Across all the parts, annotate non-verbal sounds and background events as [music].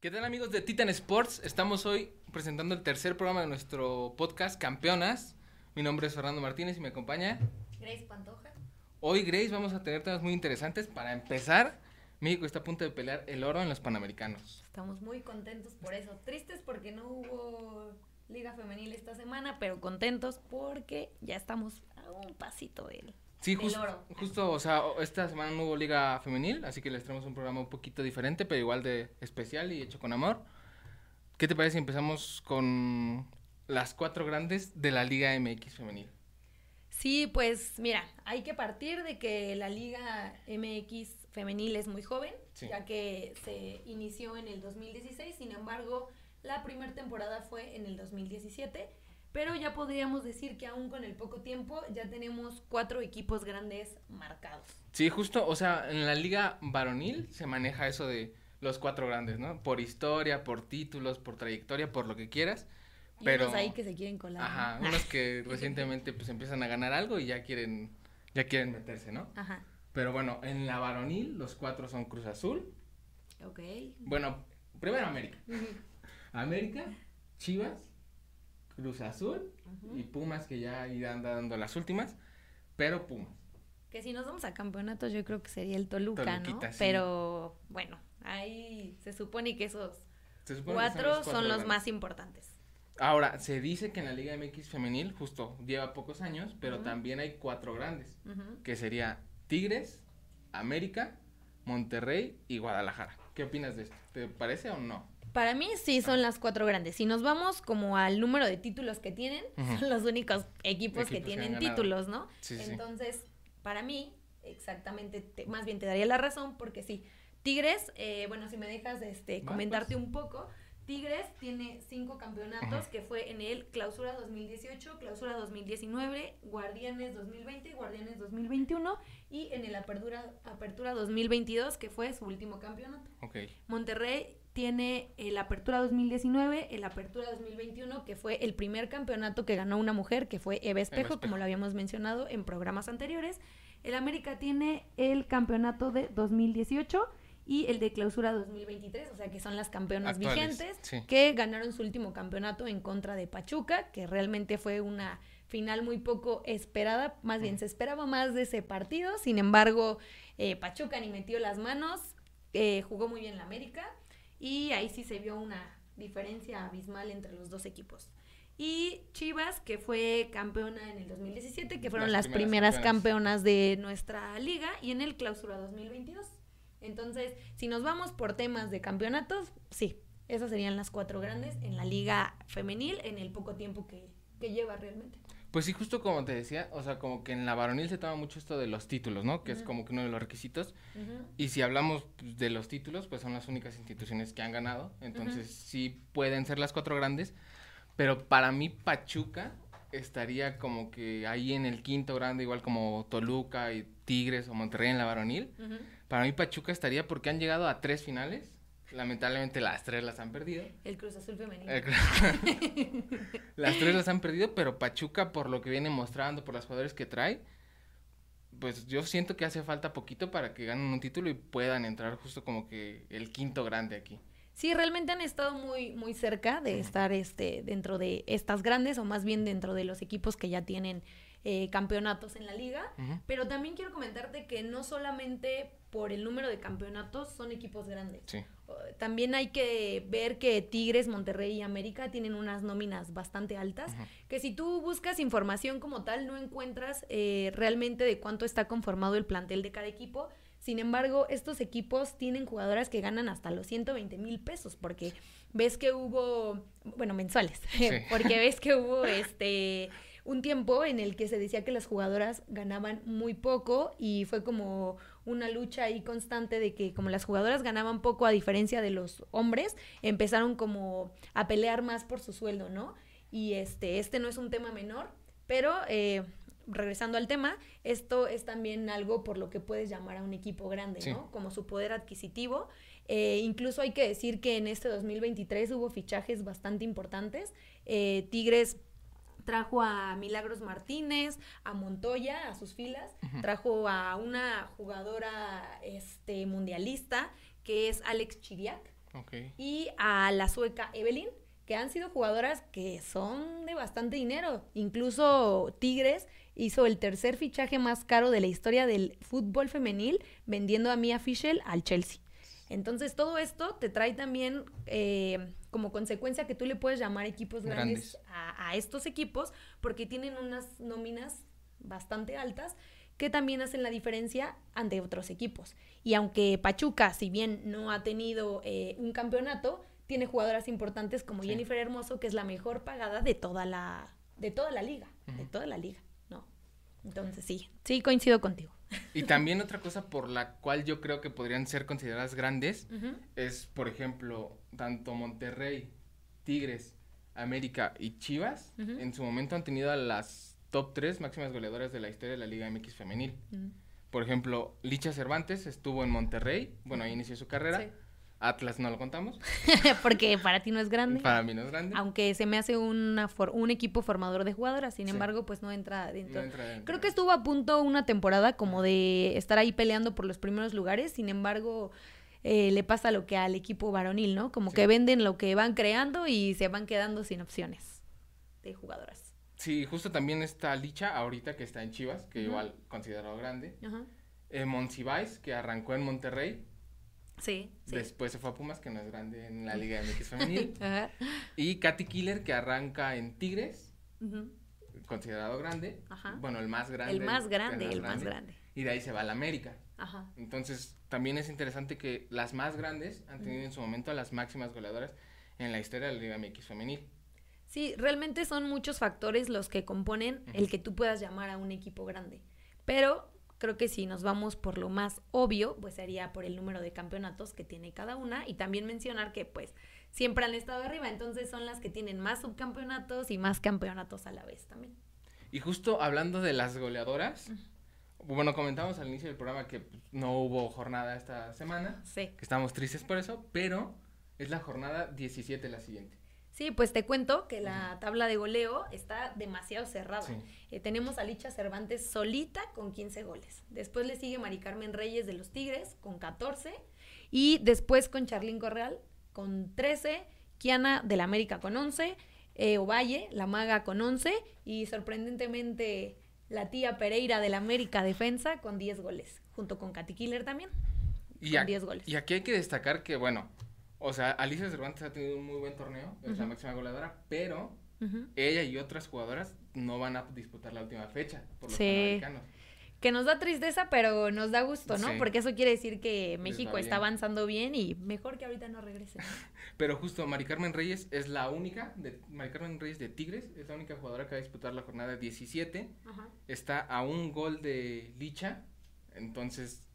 ¿Qué tal amigos de Titan Sports? Estamos hoy presentando el tercer programa de nuestro podcast Campeonas. Mi nombre es Fernando Martínez y me acompaña Grace Pantoja. Hoy Grace vamos a tener temas muy interesantes. Para empezar, México está a punto de pelear el oro en los Panamericanos. Estamos muy contentos por eso. Tristes porque no hubo liga femenil esta semana, pero contentos porque ya estamos a un pasito de él. Sí, oro. justo, o sea, esta semana no hubo liga femenil, así que les traemos un programa un poquito diferente, pero igual de especial y hecho con amor. ¿Qué te parece si empezamos con las cuatro grandes de la Liga MX femenil? Sí, pues mira, hay que partir de que la Liga MX femenil es muy joven, Sí. ya que se inició en el 2016, sin embargo, la primera temporada fue en el 2017, pero ya podríamos decir que aún con el poco tiempo ya tenemos cuatro equipos grandes marcados. Sí, justo, o sea, en la liga varonil se maneja eso de los cuatro grandes, ¿no? Por historia, por títulos, por trayectoria, por lo que quieras. Y Pero, unos ahí que se quieren colar. ¿no? ajá, [laughs] unos que recientemente pues empiezan a ganar algo y ya quieren, ya quieren meterse, ¿no? Ajá, Pero bueno, en la varonil los cuatro son Cruz Azul. ok. Bueno, primero América. América, Chivas, Cruz Azul y Pumas que ya irán dando las últimas, pero Pumas. Que si nos vamos a campeonatos yo creo que sería el Toluca, Toluquita, ¿no? sí. Pero bueno, ahí se supone que esos que cuatro son los más importantes. Ahora, se dice que en la Liga MX femenil, justo lleva pocos años, pero también hay cuatro grandes, que sería Tigres, América, Monterrey y Guadalajara. ¿Qué opinas de esto? ¿Te parece o no? Para mí sí son las cuatro grandes. Si nos vamos como al número de títulos que tienen, son los únicos equipos, que Equipos que tienen títulos, ¿no? Sí, sí, sí. Entonces, para mí, exactamente, te- más bien te daría la razón, porque sí, Tigres, eh, bueno, si me dejas este, comentarte pues. un poco, Tigres tiene cinco campeonatos, que fue en el Clausura 2018, Clausura 2019, Guardianes 2020, Guardianes 2021 y en el Apertura, Apertura 2022, que fue su último campeonato. Monterrey tiene el Apertura 2019, el Apertura 2021, que fue el primer campeonato que ganó una mujer, que fue Eva Espejo, Espejo. como lo habíamos mencionado en programas anteriores. El América tiene el campeonato de 2018 y el de clausura 2023, o sea que son las campeonas Actuales, vigentes sí. que ganaron su último campeonato en contra de Pachuca, que realmente fue una final muy poco esperada, más bien se esperaba más de ese partido, sin embargo eh, Pachuca ni metió las manos, eh, jugó muy bien la América y ahí sí se vio una diferencia abismal entre los dos equipos. Y Chivas, que fue campeona en el 2017, que fueron Las las, primeras primeras, campeonas. campeonas de nuestra liga, y en el clausura 2022. Entonces, si nos vamos por temas de campeonatos, sí, esas serían las cuatro grandes en la liga femenil en el poco tiempo que, que lleva realmente. Pues sí, justo como te decía, o sea, como que en la varonil se toma mucho esto de los títulos, ¿no? Que es como que uno de los requisitos. Y si hablamos pues, de los títulos, pues son las únicas instituciones que han ganado. Entonces sí pueden ser las cuatro grandes. Pero para mí Pachuca estaría como que ahí en el quinto grande, igual como Toluca y Tigres o Monterrey en la varonil. Para mí Pachuca estaría porque han llegado a tres finales. Lamentablemente las tres las han perdido. El Cruz Azul femenino. Claro. [laughs] las tres las han perdido, pero Pachuca, por lo que viene mostrando, por los jugadores que trae, pues yo siento que hace falta poquito para que ganen un título y puedan entrar justo como que el quinto grande aquí. Sí, realmente han estado muy, muy cerca de estar este, dentro de estas grandes, o más bien dentro de los equipos que ya tienen eh, campeonatos en la liga. Pero también quiero comentarte que no solamente por el número de campeonatos son equipos grandes. Sí. También hay que ver que Tigres, Monterrey y América tienen unas nóminas bastante altas, que si tú buscas información como tal no encuentras eh, realmente de cuánto está conformado el plantel de cada equipo. Sin embargo, estos equipos tienen jugadoras que ganan hasta los 120 mil pesos, porque ves que hubo, bueno, mensuales, [laughs] porque ves que hubo este un tiempo en el que se decía que las jugadoras ganaban muy poco y fue como una lucha ahí constante de que como las jugadoras ganaban poco a diferencia de los hombres, empezaron como a pelear más por su sueldo, ¿no? Y este, este no es un tema menor, pero eh, regresando al tema, esto es también algo por lo que puedes llamar a un equipo grande, Sí. ¿no? Como su poder adquisitivo. Eh, incluso hay que decir que en este 2023 hubo fichajes bastante importantes. Eh, Tigres trajo a Milagros Martínez, a Montoya a sus filas, trajo a una jugadora este, mundialista que es Alex Chiriac. y a la sueca Evelyn, que han sido jugadoras que son de bastante dinero. Incluso Tigres hizo el tercer fichaje más caro de la historia del fútbol femenil vendiendo a Mia Fischel al Chelsea. Entonces todo esto te trae también eh, como consecuencia que tú le puedes llamar equipos grandes, A, estos equipos porque tienen unas nóminas bastante altas que también hacen la diferencia ante otros equipos. Y aunque Pachuca, si bien no ha tenido eh, un campeonato, tiene jugadoras importantes como Jennifer Hermoso, que es la mejor pagada de toda la, de toda la liga, de toda la liga. Entonces sí, sí coincido contigo. [laughs] Y también otra cosa por la cual yo creo que podrían ser consideradas grandes es, por ejemplo, tanto Monterrey, Tigres, América y Chivas en su momento han tenido a las top tres máximas goleadoras de la historia de la Liga MX femenil. Por ejemplo, Licha Cervantes estuvo en Monterrey, bueno, ahí inició su carrera. Atlas no lo contamos. [laughs] Porque para ti no es grande. Para mí no es grande. Aunque se me hace una un equipo formador de jugadoras, sin embargo, pues no entra dentro. Creo que estuvo a punto una temporada como de estar ahí peleando por los primeros lugares, sin embargo, eh, le pasa lo que al equipo varonil, ¿no? Como que venden lo que van creando y se van quedando sin opciones de jugadoras. Sí, justo también está Licha ahorita que está en Chivas, que igual considerado grande. Ajá. Eh, que arrancó en Monterrey Sí, Después se fue a Pumas, que no es grande en la Liga MX femenil. [laughs] Y Katy Killer, que arranca en Tigres, considerado grande. Bueno, el más grande. El más grande, el, más grande. Y de ahí se va a la América. Ajá. Entonces, también es interesante que las más grandes han tenido en su momento a las máximas goleadoras en la historia de la Liga MX femenil. Sí, realmente son muchos factores los que componen el que tú puedas llamar a un equipo grande. Pero Creo que si nos vamos por lo más obvio, pues sería por el número de campeonatos que tiene cada una y también mencionar que pues siempre han estado arriba, entonces son las que tienen más subcampeonatos y más campeonatos a la vez también. Y justo hablando de las goleadoras, bueno, comentamos al inicio del programa que no hubo jornada esta semana, sí. que estamos tristes por eso, pero es la jornada 17 la siguiente. Sí, pues te cuento que la tabla de goleo está demasiado cerrada. Eh, tenemos a Licha Cervantes solita con 15 goles. Después le sigue Mari Carmen Reyes de los Tigres con 14. Y después con Charlín Correal con 13. Kiana del América con 11. Eh, Ovalle, la maga con 11. Y sorprendentemente la tía Pereira del América Defensa con 10 goles. Junto con Katy Killer también. con 10 goles. Y aquí hay que destacar que, bueno, o sea, Alicia Cervantes ha tenido un muy buen torneo, es la máxima goleadora, pero ella y otras jugadoras no van a disputar la última fecha por los sí. Que nos da tristeza, pero nos da gusto, ¿no? Porque eso quiere decir que México está avanzando bien y mejor que ahorita no regrese. [laughs] pero justo Mari Carmen Reyes es la única, de, Mari Carmen Reyes de Tigres, es la única jugadora que va a disputar la jornada 17. Está a un gol de Licha, entonces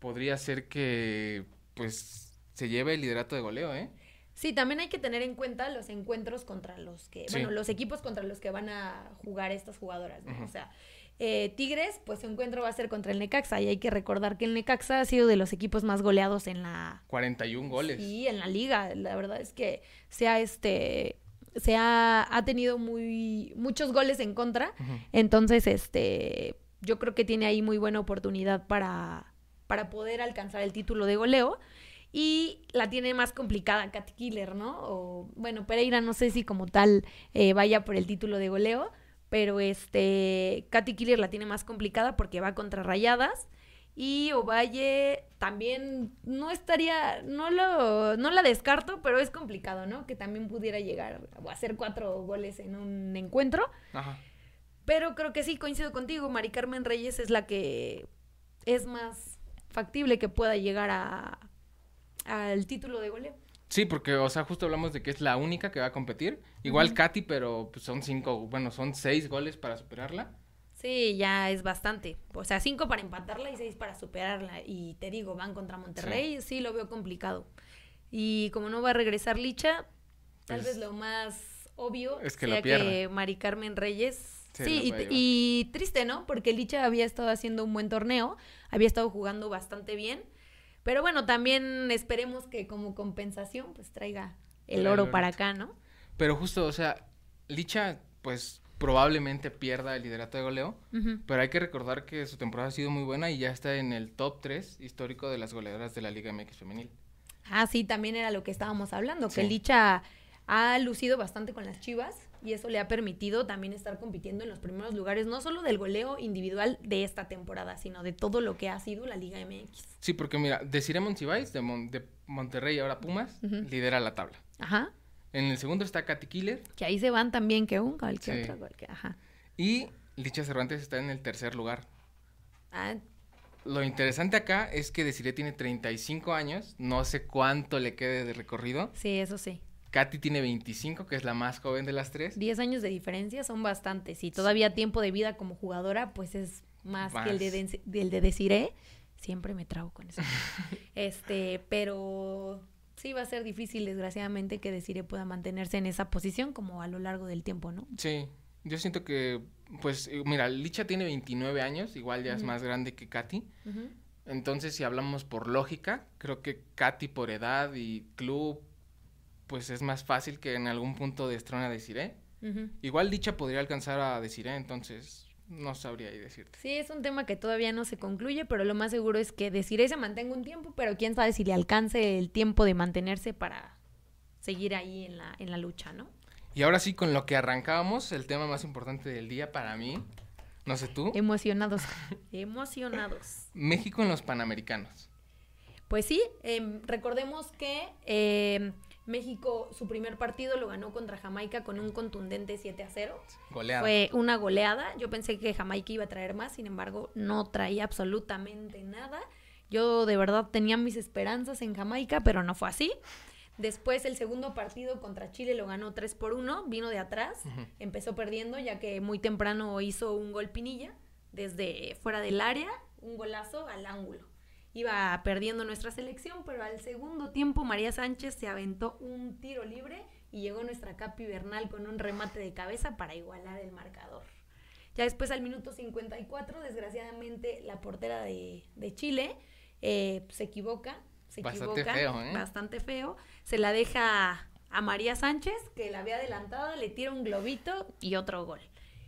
podría ser que, pues, se lleve el liderato de goleo, ¿eh? Sí, también hay que tener en cuenta los encuentros contra los que, bueno, los equipos contra los que van a jugar estas jugadoras, ¿no? O sea, eh, Tigres, pues su encuentro va a ser contra el Necaxa y hay que recordar que el Necaxa ha sido de los equipos más goleados en la... 41 goles. Sí, en la liga, la verdad es que se ha, este, se ha, ha tenido muy, muchos goles en contra, entonces, este, yo creo que tiene ahí muy buena oportunidad para, para poder alcanzar el título de goleo. Y la tiene más complicada Cat Killer, ¿no? O, bueno, Pereira no sé si como tal eh, vaya por el título de goleo, pero este, Katy Killer la tiene más complicada porque va contra Rayadas. Y Ovalle también no estaría, no lo, no la descarto, pero es complicado, ¿no? Que también pudiera llegar o hacer cuatro goles en un encuentro. Ajá. Pero creo que sí, coincido contigo, Mari Carmen Reyes es la que es más factible que pueda llegar a, al título de goleo. Sí, porque, o sea, justo hablamos de que es la única que va a competir. Igual Katy, pero pues, son cinco, bueno, son seis goles para superarla. Sí, ya es bastante. O sea, cinco para empatarla y seis para superarla. Y te digo, van contra Monterrey, sí, lo veo complicado. Y como no va a regresar Licha, tal pues vez lo más obvio es que sea que Mari Carmen Reyes Sí, y, y, triste, ¿no? Porque Licha había estado haciendo un buen torneo, había estado jugando bastante bien pero bueno, también esperemos que como compensación pues traiga el oro para acá, ¿no? Pero justo, o sea, Licha pues probablemente pierda el liderato de goleo, pero hay que recordar que su temporada ha sido muy buena y ya está en el top 3 histórico de las goleadoras de la Liga MX femenil. Ah, sí, también era lo que estábamos hablando, que Licha ha lucido bastante con las Chivas y eso le ha permitido también estar compitiendo en los primeros lugares, no solo del goleo individual de esta temporada, sino de todo lo que ha sido la Liga MX. Sí, porque mira, Desiree Monsiváis de, de Monterrey, ahora Pumas, lidera la tabla. Ajá. En el segundo está Katy Killer. Que ahí se van también que un, que otro, que, ajá. Y Licha Cervantes está en el tercer lugar. Ah. Lo interesante acá es que Desiree tiene 35 años, no sé cuánto le quede de recorrido. Sí, eso sí. Katy tiene 25, que es la más joven de las tres. 10 años de diferencia son bastantes. Y todavía tiempo de vida como jugadora, pues es más, que el de, del de Desiree. Siempre me trago con eso. [laughs] este, pero sí va a ser difícil, desgraciadamente, que Desiree pueda mantenerse en esa posición como a lo largo del tiempo, ¿no? Sí, yo siento que, pues, eh, mira, Licha tiene 29 años, igual ya es más grande que Katy. Entonces, si hablamos por lógica, creo que Katy por edad y club pues es más fácil que en algún punto destrone a Desiree. Igual dicha podría alcanzar a Desiree, entonces no sabría ahí decirte. Sí, es un tema que todavía no se concluye, pero lo más seguro es que Desiree se mantenga un tiempo, pero quién sabe si le alcance el tiempo de mantenerse para seguir ahí en la, en la lucha, ¿no? Y ahora sí, con lo que arrancábamos, el tema más importante del día para mí, no sé tú. Emocionados, [laughs] emocionados. México en los Panamericanos. Pues sí, em, recordemos que... Eh, México, su primer partido lo ganó contra Jamaica con un contundente 7 a 0. Goleada. Fue una goleada. Yo pensé que Jamaica iba a traer más, sin embargo, no traía absolutamente nada. Yo de verdad tenía mis esperanzas en Jamaica, pero no fue así. Después el segundo partido contra Chile lo ganó 3 por 1, vino de atrás, empezó perdiendo ya que muy temprano hizo un gol Pinilla desde fuera del área, un golazo al ángulo iba perdiendo nuestra selección, pero al segundo tiempo María Sánchez se aventó un tiro libre y llegó nuestra Capi Bernal con un remate de cabeza para igualar el marcador. Ya después al minuto 54, desgraciadamente la portera de, Chile eh, se equivoca, se bastante equivoca, feo, ¿eh? bastante feo, se la deja a María Sánchez, que la había adelantada, le tira un globito y otro gol.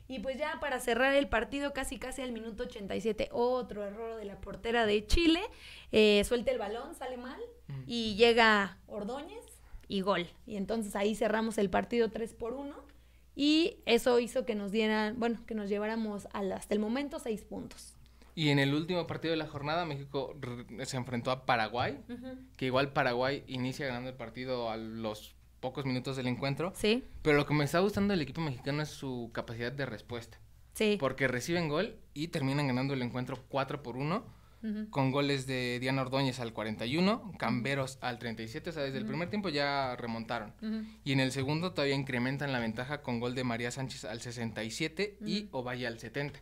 Y pues ya para cerrar el partido, casi casi al minuto 87, otro error de la portera de Chile. Eh, suelta el balón, sale mal mm. y llega Ordóñez y gol. Y entonces ahí cerramos el partido 3 por 1. Y eso hizo que nos dieran, bueno, que nos lleváramos hasta el momento 6 puntos. Y en el último partido de la jornada, México se enfrentó a Paraguay, que igual Paraguay inicia ganando el partido a los pocos minutos del encuentro. Sí. Pero lo que me está gustando del equipo mexicano es su capacidad de respuesta. Sí. Porque reciben gol y terminan ganando el encuentro 4 por 1 con goles de Diana Ordóñez al 41, Camberos al 37, o sea, desde el primer tiempo ya remontaron. Y en el segundo todavía incrementan la ventaja con gol de María Sánchez al 67 y Ovalle al 70.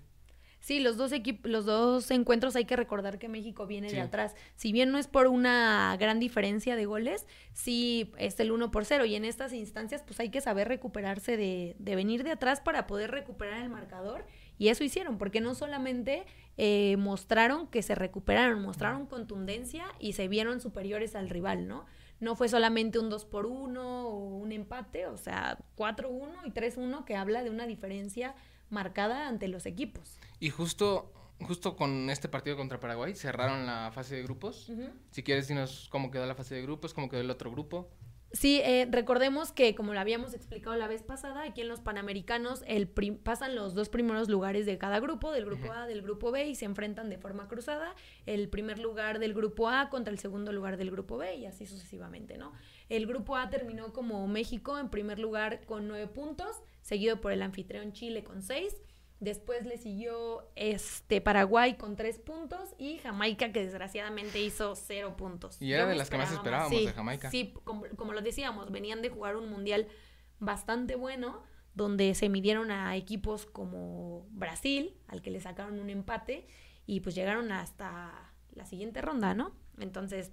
Sí, los dos equipos, los dos encuentros hay que recordar que México viene de atrás. Si bien no es por una gran diferencia de goles, sí es el 1 por 0 y en estas instancias pues hay que saber recuperarse de, de venir de atrás para poder recuperar el marcador y eso hicieron, porque no solamente eh, mostraron que se recuperaron, mostraron contundencia y se vieron superiores al rival, ¿no? No fue solamente un 2 por 1 o un empate, o sea, 4-1 y 3-1 que habla de una diferencia marcada ante los equipos. Y justo, justo con este partido contra Paraguay cerraron la fase de grupos. Si quieres, dinos cómo quedó la fase de grupos, cómo quedó el otro grupo. Sí, eh, recordemos que como lo habíamos explicado la vez pasada, aquí en los Panamericanos el pasan los dos primeros lugares de cada grupo, del grupo A, del grupo B, y se enfrentan de forma cruzada. El primer lugar del grupo A contra el segundo lugar del grupo B, y así sucesivamente, ¿no? El grupo A terminó como México en primer lugar con nueve puntos, seguido por el anfitrión Chile con seis. Después le siguió este Paraguay con tres puntos y Jamaica que desgraciadamente hizo cero puntos. Y era de las que más esperábamos de Jamaica. Sí, como, lo decíamos, venían de jugar un mundial bastante bueno donde se midieron a equipos como Brasil, al que le sacaron un empate y pues llegaron hasta la siguiente ronda, ¿no? Entonces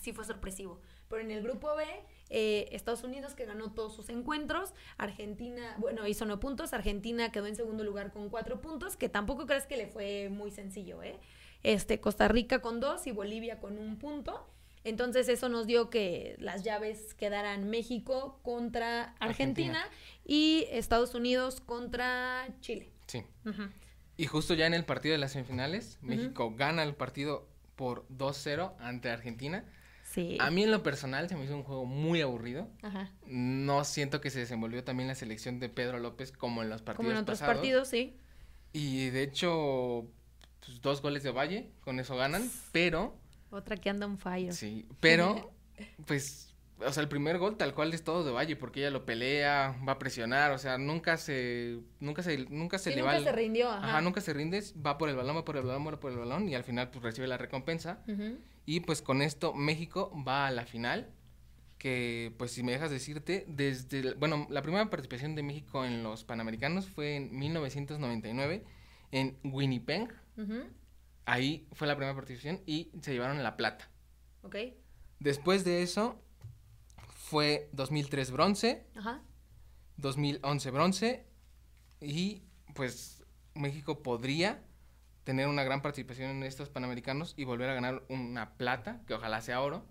sí fue sorpresivo. Pero en el grupo B eh, Estados Unidos que ganó todos sus encuentros, Argentina, bueno, hizo no puntos, Argentina quedó en segundo lugar con cuatro puntos, que tampoco crees que le fue muy sencillo, ¿eh? Este, Costa Rica con dos y Bolivia con un punto. Entonces eso nos dio que las llaves quedaran México contra Argentina, y Estados Unidos contra Chile. Sí. Y justo ya en el partido de las semifinales, México gana el partido por 2-0 ante Argentina. Sí. A mí en lo personal se me hizo un juego muy aburrido. Ajá. No siento que se desenvolvió también la selección de Pedro López como en los partidos Como en otros pasados. partidos, sí. Y de hecho, pues, dos goles de Valle, con eso ganan, pero, Otra que anda on fire. sí, pero, [laughs] pues, o sea, el primer gol tal cual es todo de Valle, porque ella lo pelea, va a presionar, o sea, nunca se, nunca se, nunca se Sí, le nunca va. el- se rindió, ajá. Ajá, nunca se rindes, va por el balón, va por el balón, va por el balón, y al final, pues, recibe la recompensa. Ujú. Y pues con esto México va a la final, que pues si me dejas decirte, desde, bueno, la primera participación de México en los Panamericanos fue en 1999 en Winnipeg, ahí fue la primera participación y se llevaron la plata. Ok. Después de eso fue 2003 bronce, Ajá. 2011 bronce y pues México podría tener una gran participación en estos Panamericanos y volver a ganar una plata, que ojalá sea oro.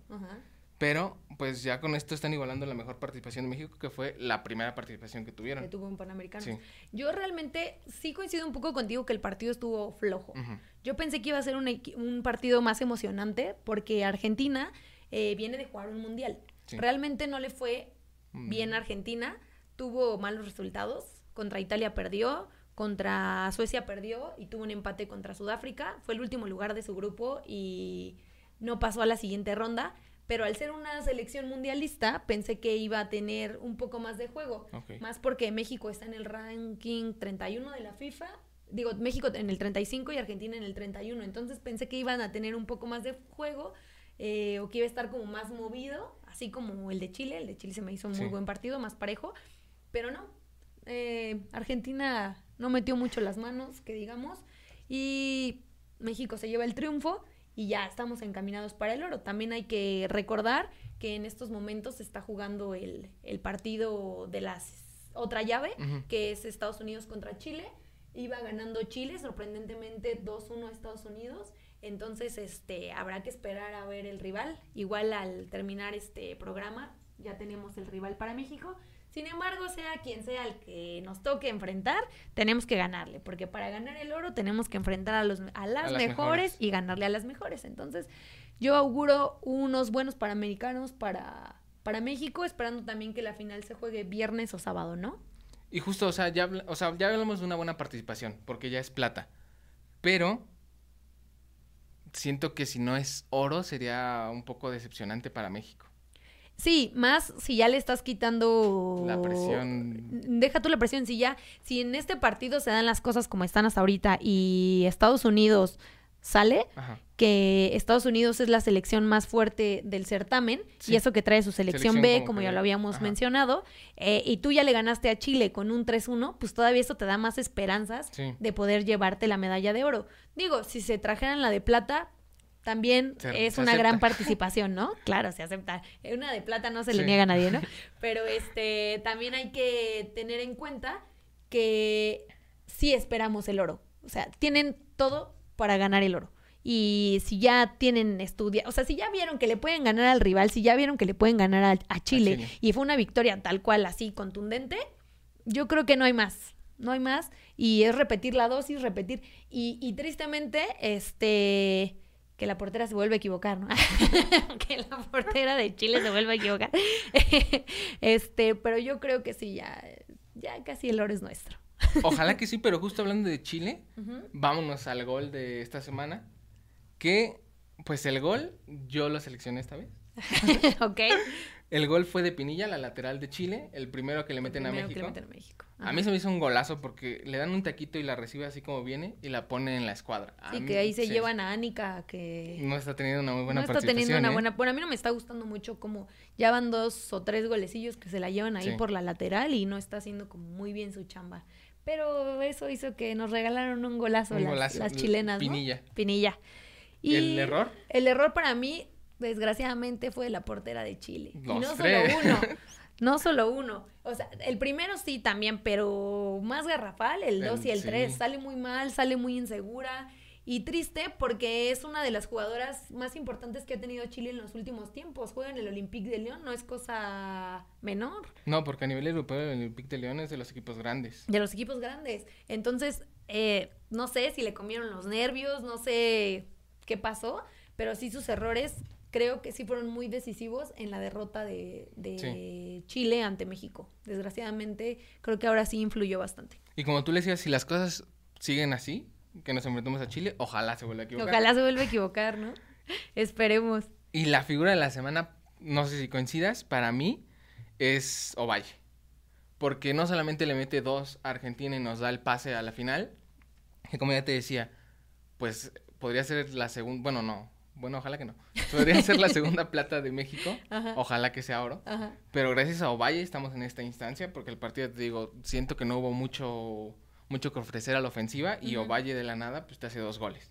Pero, pues ya con esto están igualando la mejor participación de México, que fue la primera participación que tuvieron. Que tuvo un Panamericano. Sí. Yo realmente sí coincido un poco contigo que el partido estuvo flojo. Yo pensé que iba a ser un, partido más emocionante porque Argentina eh, viene de jugar un mundial. Sí. Realmente no le fue bien a Argentina, tuvo malos resultados. Contra Italia perdió, contra Suecia perdió y tuvo un empate contra Sudáfrica. Fue el último lugar de su grupo y no pasó a la siguiente ronda. Pero al ser una selección mundialista, pensé que iba a tener un poco más de juego. Más porque México está en el ranking 31 de la FIFA. Digo, México en el 35 y Argentina en el 31. Entonces pensé que iban a tener un poco más de juego eh, o que iba a estar como más movido, así como el de Chile. El de Chile se me hizo un muy buen partido, más parejo. Pero no. Eh, Argentina no metió mucho las manos, que digamos. Y México se lleva el triunfo y ya estamos encaminados para el oro. También hay que recordar que en estos momentos se está jugando el, el partido de las otra llave, que es Estados Unidos contra Chile. Iba ganando Chile, sorprendentemente 2-1 a Estados Unidos. Entonces, este, habrá que esperar a ver el rival. Igual al terminar este programa, ya tenemos el rival para México. Sin embargo, sea quien sea el que nos toque enfrentar, tenemos que ganarle, porque para ganar el oro tenemos que enfrentar a, los, a las, mejores, mejores. y ganarle a las mejores. Entonces, yo auguro unos buenos panamericanos para, para México, esperando también que la final se juegue viernes o sábado, ¿no? Y justo, o sea, ya, o sea, ya hablamos de una buena participación, porque ya es plata. Pero siento que si no es oro sería un poco decepcionante para México. Sí, más si ya le estás quitando La presión. Deja tú la presión, si ya, si en este partido se dan las cosas como están hasta ahorita y Estados Unidos sale, Ajá. que Estados Unidos es la selección más fuerte del certamen Sí. y eso que trae su selección, Selección B, como ya lo habíamos Ajá. mencionado, eh, y tú ya le ganaste a Chile con un 3-1, pues todavía eso te da más esperanzas Sí. de poder llevarte la medalla de oro. Digo, si se trajeran la de plata, también Se- es se una acepta. gran [laughs] participación, ¿no? Claro, se acepta. Una de plata no se le niega a nadie, ¿no? [laughs] Pero este también hay que tener en cuenta que sí esperamos el oro. O sea, tienen todo para ganar el oro. Y si ya tienen estudia, o sea, si ya vieron que le pueden ganar al rival, si ya vieron que le pueden ganar a, a Chile, Chile. y fue una victoria tal cual, así contundente, yo creo que no hay más. No hay más. Y es repetir la dosis, repetir. Y, y tristemente, este que la portera se vuelve a equivocar, ¿no? [laughs] que la portera de Chile se vuelve a equivocar. [laughs] este, pero yo creo que sí, ya, ya casi el oro es nuestro. Ojalá que sí, pero justo hablando de Chile, vámonos al gol de esta semana. Que, pues el gol, yo lo seleccioné esta vez. [laughs] ok. El gol fue de Pinilla, la lateral de Chile, el primero que le meten a Primero que México. le meten a México. A mí se me hizo un golazo porque le dan un taquito y la recibe así como viene y la pone en la escuadra. A Sí, mí- que ahí se sí, llevan a Anika, que No está teniendo una muy buena no está participación. teniendo una ¿eh? buena... Bueno, a mí no me está gustando mucho como ya van dos o tres golecillos que se la llevan ahí Sí. por la lateral y no está haciendo como muy bien su chamba. Pero eso hizo que nos regalaron un golazo, Un las, golazo, las l- chilenas, ¿no? Pinilla. Pinilla. ¿Y el error? El error para mí, desgraciadamente, fue de la portera de Chile. y no tres. solo uno. [laughs] No solo uno. O sea, el primero sí también, pero más garrafal, el El- 2 y el sí. 3. Sale muy mal, sale muy insegura. Y triste porque es una de las jugadoras más importantes que ha tenido Chile en los últimos tiempos. Juega en el Olympique de León, no es cosa menor No, porque a nivel europeo el Olympique de León es de los equipos grandes. de los equipos grandes. Entonces, eh, no sé si le comieron los nervios, no sé qué pasó, pero sí sus errores creo que sí fueron muy decisivos en la derrota de, de Chile ante México. Desgraciadamente, creo que ahora sí influyó bastante. Y como tú le decías, si las cosas siguen así, que nos enfrentemos a Chile, ojalá se vuelva a equivocar. Ojalá se vuelva a equivocar, ¿no? [laughs] Esperemos. Y la figura de la semana, no sé si coincidas, para mí es Ovalle. Porque no solamente le mete dos a Argentina y nos da el pase a la final, que como ya te decía, pues podría ser la segunda, bueno, no, bueno, ojalá que no. Podría ser la segunda plata de México. [laughs] Ojalá que sea oro. Pero gracias a Ovalle estamos en esta instancia porque el partido, te digo, siento que no hubo mucho, mucho que ofrecer a la ofensiva y Ovalle de la nada, pues te hace dos goles.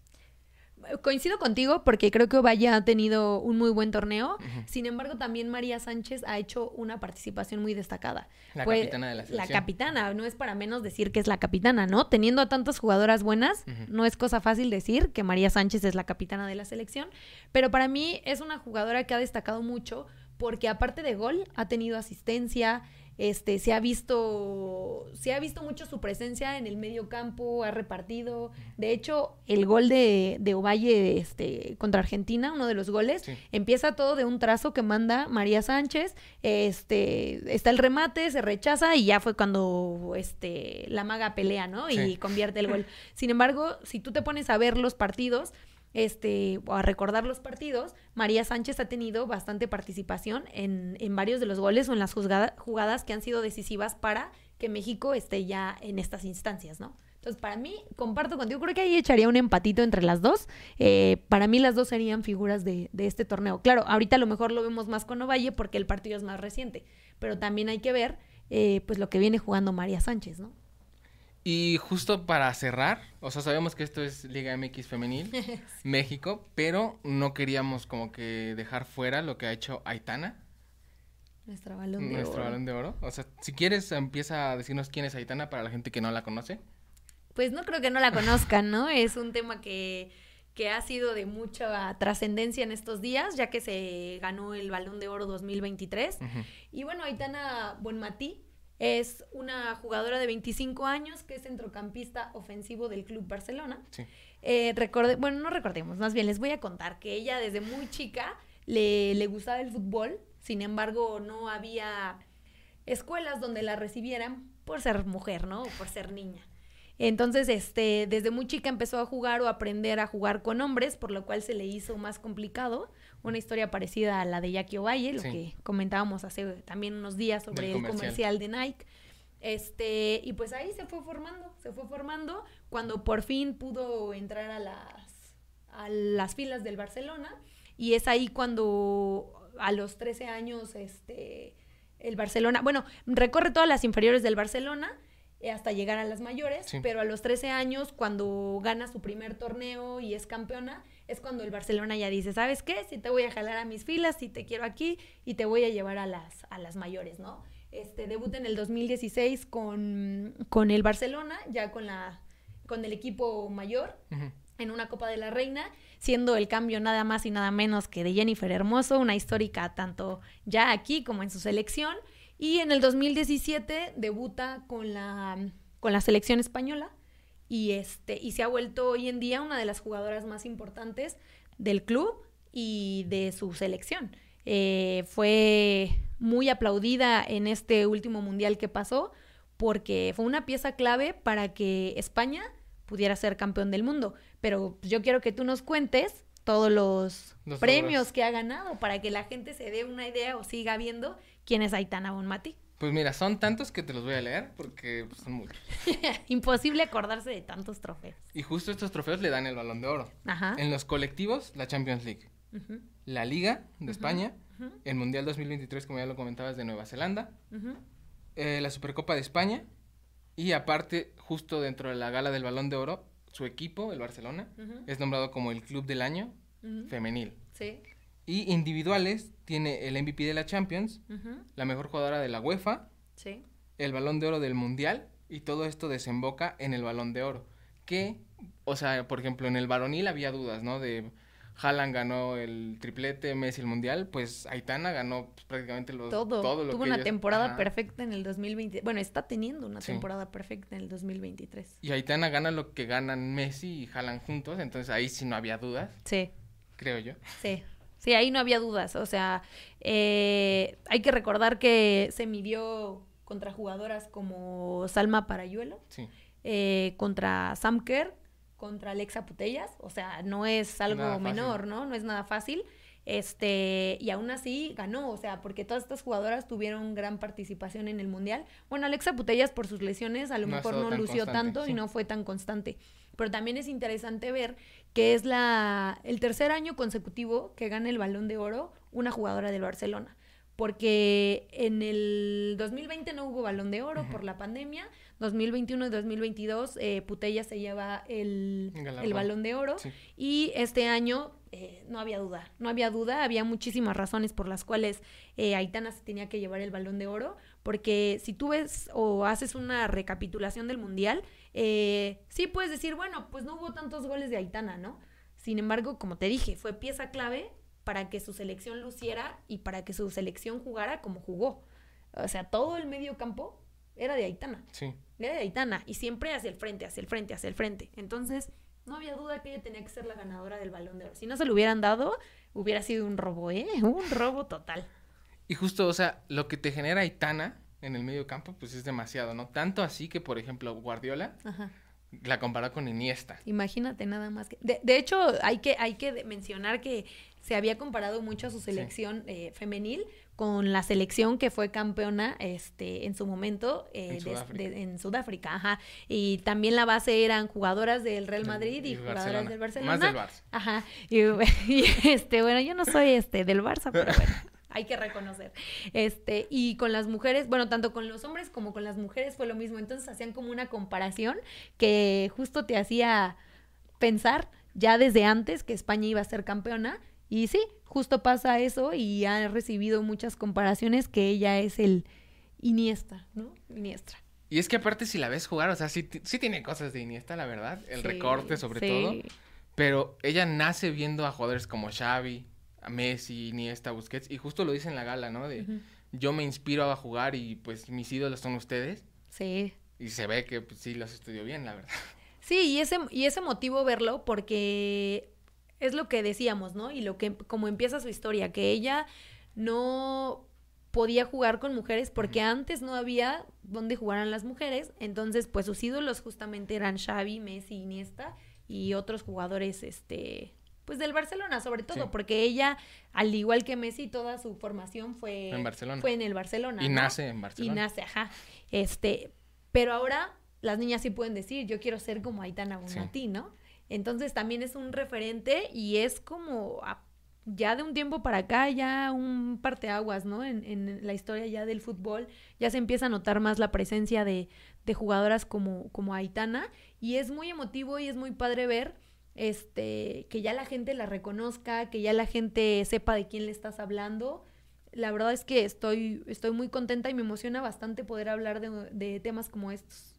Coincido contigo porque creo que Ovalle ha tenido un muy buen torneo. Sin embargo, también María Sánchez ha hecho una participación muy destacada. La capitana de la selección. La capitana, no es para menos decir que es la capitana, ¿no? Teniendo a tantas jugadoras buenas, no es cosa fácil decir que María Sánchez es la capitana de la selección. Pero para mí es una jugadora que ha destacado mucho porque aparte de gol, ha tenido asistencia, este, se ha visto, se ha visto mucho su presencia en el medio campo, ha repartido. De hecho, el gol de, de Ovalle este, contra Argentina, uno de los goles, empieza todo de un trazo que manda María Sánchez. Este, está el remate, se rechaza y ya fue cuando este, la maga pelea, ¿no? Y convierte el gol. [laughs] Sin embargo, si tú te pones a ver los partidos, este, a recordar los partidos, María Sánchez ha tenido bastante participación en, en varios de los goles o en las jugadas que han sido decisivas para que México esté ya en estas instancias, ¿no? Entonces, para mí, comparto contigo, creo que ahí echaría un empatito entre las dos. Eh, para mí, las dos serían figuras de, de, este torneo. Claro, ahorita a lo mejor lo vemos más con Ovalle porque el partido es más reciente, pero también hay que ver, eh, pues, lo que viene jugando María Sánchez, ¿no? Y justo para cerrar, o sea, sabemos que esto es Liga MX Femenil, [laughs] México, pero no queríamos como que dejar fuera lo que ha hecho Aitana. Nuestro balón de Nuestro balón de oro. O sea, si quieres, empieza a decirnos quién es Aitana para la gente que no la conoce. Pues no creo que no la conozcan, ¿no? [laughs] es un tema que, que ha sido de mucha trascendencia en estos días, ya que se ganó el balón de oro 2023. Y bueno, Aitana Buenmatí es una jugadora de 25 años que es centrocampista ofensivo del Club Barcelona. Sí. Eh, bueno, no recordemos, más bien les voy a contar que ella desde muy chica le, le gustaba el fútbol, sin embargo no había escuelas donde la recibieran por ser mujer, ¿no? O por ser niña. Entonces, este, desde muy chica empezó a jugar o aprender a jugar con hombres, por lo cual se le hizo más complicado una historia parecida a la de Jackie Ovalle, lo que comentábamos hace también unos días sobre el comercial de Nike. Este, y pues ahí se fue formando, se fue formando cuando por fin pudo entrar a las, a las filas del Barcelona. Y es ahí cuando a los 13 años, este, el Barcelona, bueno, recorre todas las inferiores del Barcelona eh, hasta llegar a las mayores, pero a los 13 años, cuando gana su primer torneo y es campeona, es cuando el Barcelona ya dice, ¿sabes qué? Si te voy a jalar a mis filas, si te quiero aquí y te voy a llevar a las, a las mayores, ¿no? Este, debuta en el 2016 con, con el Barcelona, ya con, la, con el equipo mayor, en una Copa de la Reina, siendo el cambio nada más y nada menos que de Jennifer Hermoso, una histórica tanto ya aquí como en su selección. Y en el 2017 debuta con la, con la selección española, y, este, y se ha vuelto hoy en día una de las jugadoras más importantes del club y de su selección. Eh, fue muy aplaudida en este último mundial que pasó porque fue una pieza clave para que España pudiera ser campeón del mundo. Pero yo quiero que tú nos cuentes todos los, premios que ha ganado para que la gente se dé una idea o siga viendo quién es Aitana Bonmati. Pues mira, son tantos que te los voy a leer porque pues, son muchos. [laughs] Imposible acordarse de tantos trofeos. Y justo estos trofeos le dan el balón de oro. Ajá. En los colectivos, la Champions League. La Liga de España. El Mundial 2023, como ya lo comentabas, de Nueva Zelanda. Eh, la Supercopa de España. Y aparte, justo dentro de la gala del balón de oro, su equipo, el Barcelona, es nombrado como el club del año femenil. Sí. Y individuales tiene el MVP de la Champions, la mejor jugadora de la UEFA, el balón de oro del Mundial y todo esto desemboca en el balón de oro. Que, o sea, por ejemplo, en el varonil había dudas, ¿no? De Haaland ganó el triplete, Messi el Mundial, pues Aitana ganó pues, prácticamente lo, todo. todo Tuvo una temporada perfecta en el 2020. Bueno, está teniendo una temporada perfecta en el 2023. Y Aitana gana lo que ganan Messi y Haaland juntos, entonces ahí sí no había dudas. Sí. Creo yo. Sí. Sí, ahí no había dudas. O sea, eh, hay que recordar que se midió contra jugadoras como Salma Parayuelo, eh, contra Sam Kerr, contra Alexa Putellas. O sea, no es algo menor, ¿no? No es nada fácil. Este, y aún así ganó, o sea, porque todas estas jugadoras tuvieron gran participación en el Mundial. Bueno, Alexa Putellas por sus lesiones a lo mejor no lució tanto y no fue tan constante. Pero también es interesante ver que es la, el tercer año consecutivo que gana el balón de oro una jugadora del Barcelona. Porque en el 2020 no hubo balón de oro por la pandemia, 2021 y 2022 eh, Putella se lleva el, el balón de oro y este año eh, no había duda, no había duda, había muchísimas razones por las cuales eh, Aitana se tenía que llevar el balón de oro, porque si tú ves o haces una recapitulación del Mundial, eh, sí puedes decir, bueno, pues no hubo tantos goles de Aitana, ¿no? Sin embargo, como te dije, fue pieza clave para que su selección luciera y para que su selección jugara como jugó. O sea, todo el medio campo era de Aitana. Sí. Era de Aitana y siempre hacia el frente, hacia el frente, hacia el frente. Entonces, no había duda que ella tenía que ser la ganadora del balón de oro. Si no se lo hubieran dado, hubiera sido un robo, ¿eh? Un robo total. Y justo, o sea, lo que te genera Aitana en el medio campo, pues es demasiado, ¿no? Tanto así que, por ejemplo, Guardiola la compara con Iniesta. Imagínate nada más que... De, de hecho, hay que, hay que mencionar que se había comparado mucho a su selección eh, femenil con la selección que fue campeona este en su momento eh, en, Sudáfrica. ajá. Y también la base eran jugadoras del Real Madrid y, jugadoras del Barcelona. Más del Barça. Ajá. [laughs] Y, este, bueno, yo no soy este del Barça, pero bueno. [laughs] hay que reconocer. Este, y con las mujeres, bueno, tanto con los hombres como con las mujeres fue lo mismo. Entonces hacían como una comparación que justo te hacía pensar ya desde antes que España iba a ser campeona y sí, justo pasa eso y ha recibido muchas comparaciones que ella es el Iniesta, ¿no? Iniesta. Y es que aparte si la ves jugar, o sea, sí, sí tiene cosas de Iniesta, la verdad, el recorte sobre todo, pero ella nace viendo a jugadores como Xavi, a Messi, Iniesta, Busquets, y justo lo dice en la gala, ¿no? De yo me inspiro a jugar y pues mis ídolos son ustedes. Sí. Y se ve que pues, sí los estudió bien, la verdad. Sí, y ese, y ese motivo verlo porque es lo que decíamos, ¿no? Y lo que, como empieza su historia, que ella no podía jugar con mujeres porque antes no había donde jugaran las mujeres, entonces pues sus ídolos justamente eran Xavi, Messi, Iniesta y otros jugadores, este, pues del Barcelona sobre todo, porque ella, al igual que Messi, toda su formación fue en Barcelona. Fue en el Barcelona. Y nace en Barcelona. Y nace, ajá. Este, pero ahora las niñas sí pueden decir, yo quiero ser como Aitana Bonati, ¿no? Entonces también es un referente y es como ya de un tiempo para acá, ya un parteaguas, ¿no? En, en la historia ya del fútbol, ya se empieza a notar más la presencia de, de jugadoras como, como Aitana y es muy emotivo y es muy padre ver este que ya la gente la reconozca, que ya la gente sepa de quién le estás hablando. La verdad es que estoy, estoy muy contenta y me emociona bastante poder hablar de, de temas como estos.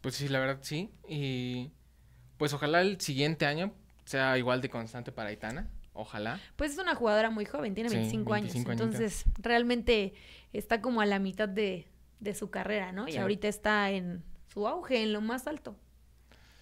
Pues sí, la verdad sí. Y pues ojalá el siguiente año sea igual de constante para Aitana. Ojalá. Pues es una jugadora muy joven, tiene 25, años. Entonces, realmente está como a la mitad de, su carrera, ¿no? Y ahorita está en su auge, en lo más alto.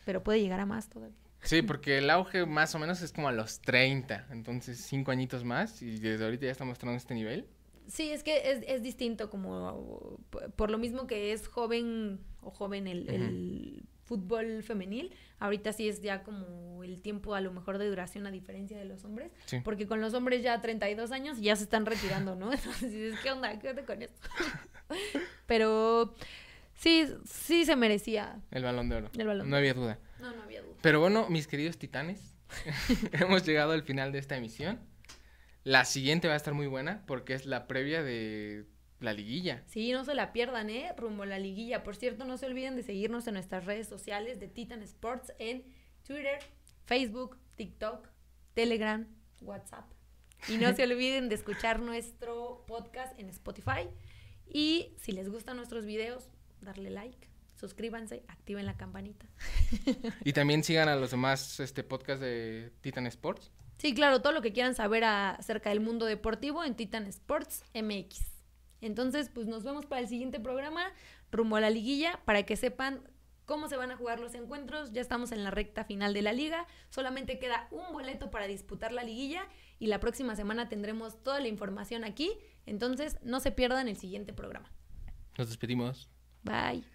Pero puede llegar a más todavía. Sí, porque el auge más o menos es como a los 30. Entonces, cinco añitos más. Y desde ahorita ya está mostrando este nivel. Sí, es que es, es distinto, como por lo mismo que es joven o joven el fútbol femenil, ahorita sí es ya como el tiempo a lo mejor de duración a diferencia de los hombres, porque con los hombres ya 32 años ya se están retirando, ¿no? [laughs] Entonces, ¿qué onda? ¿Qué onda con esto? [laughs] Pero sí, sí se merecía. El balón de oro. no había duda. No, no había duda. Pero bueno, mis queridos titanes, [laughs] hemos llegado al final de esta emisión. La siguiente va a estar muy buena porque es la previa de la liguilla. Sí, no se la pierdan, ¿eh? Rumbo a la liguilla. Por cierto, no se olviden de seguirnos en nuestras redes sociales de Titan Sports en Twitter, Facebook, TikTok, Telegram, WhatsApp. Y no se [laughs] olviden de escuchar nuestro podcast en Spotify. Y si les gustan nuestros videos, darle like, suscríbanse, activen la campanita. [laughs] y también sigan a los demás este podcast de Titan Sports. Sí, claro, todo lo que quieran saber acerca del mundo deportivo en Titan Sports MX. Entonces, pues nos vemos para el siguiente programa, rumbo a la liguilla, para que sepan cómo se van a jugar los encuentros. Ya estamos en la recta final de la liga. Solamente queda un boleto para disputar la liguilla y la próxima semana tendremos toda la información aquí. Entonces, no se pierdan el siguiente programa. Nos despedimos. Bye.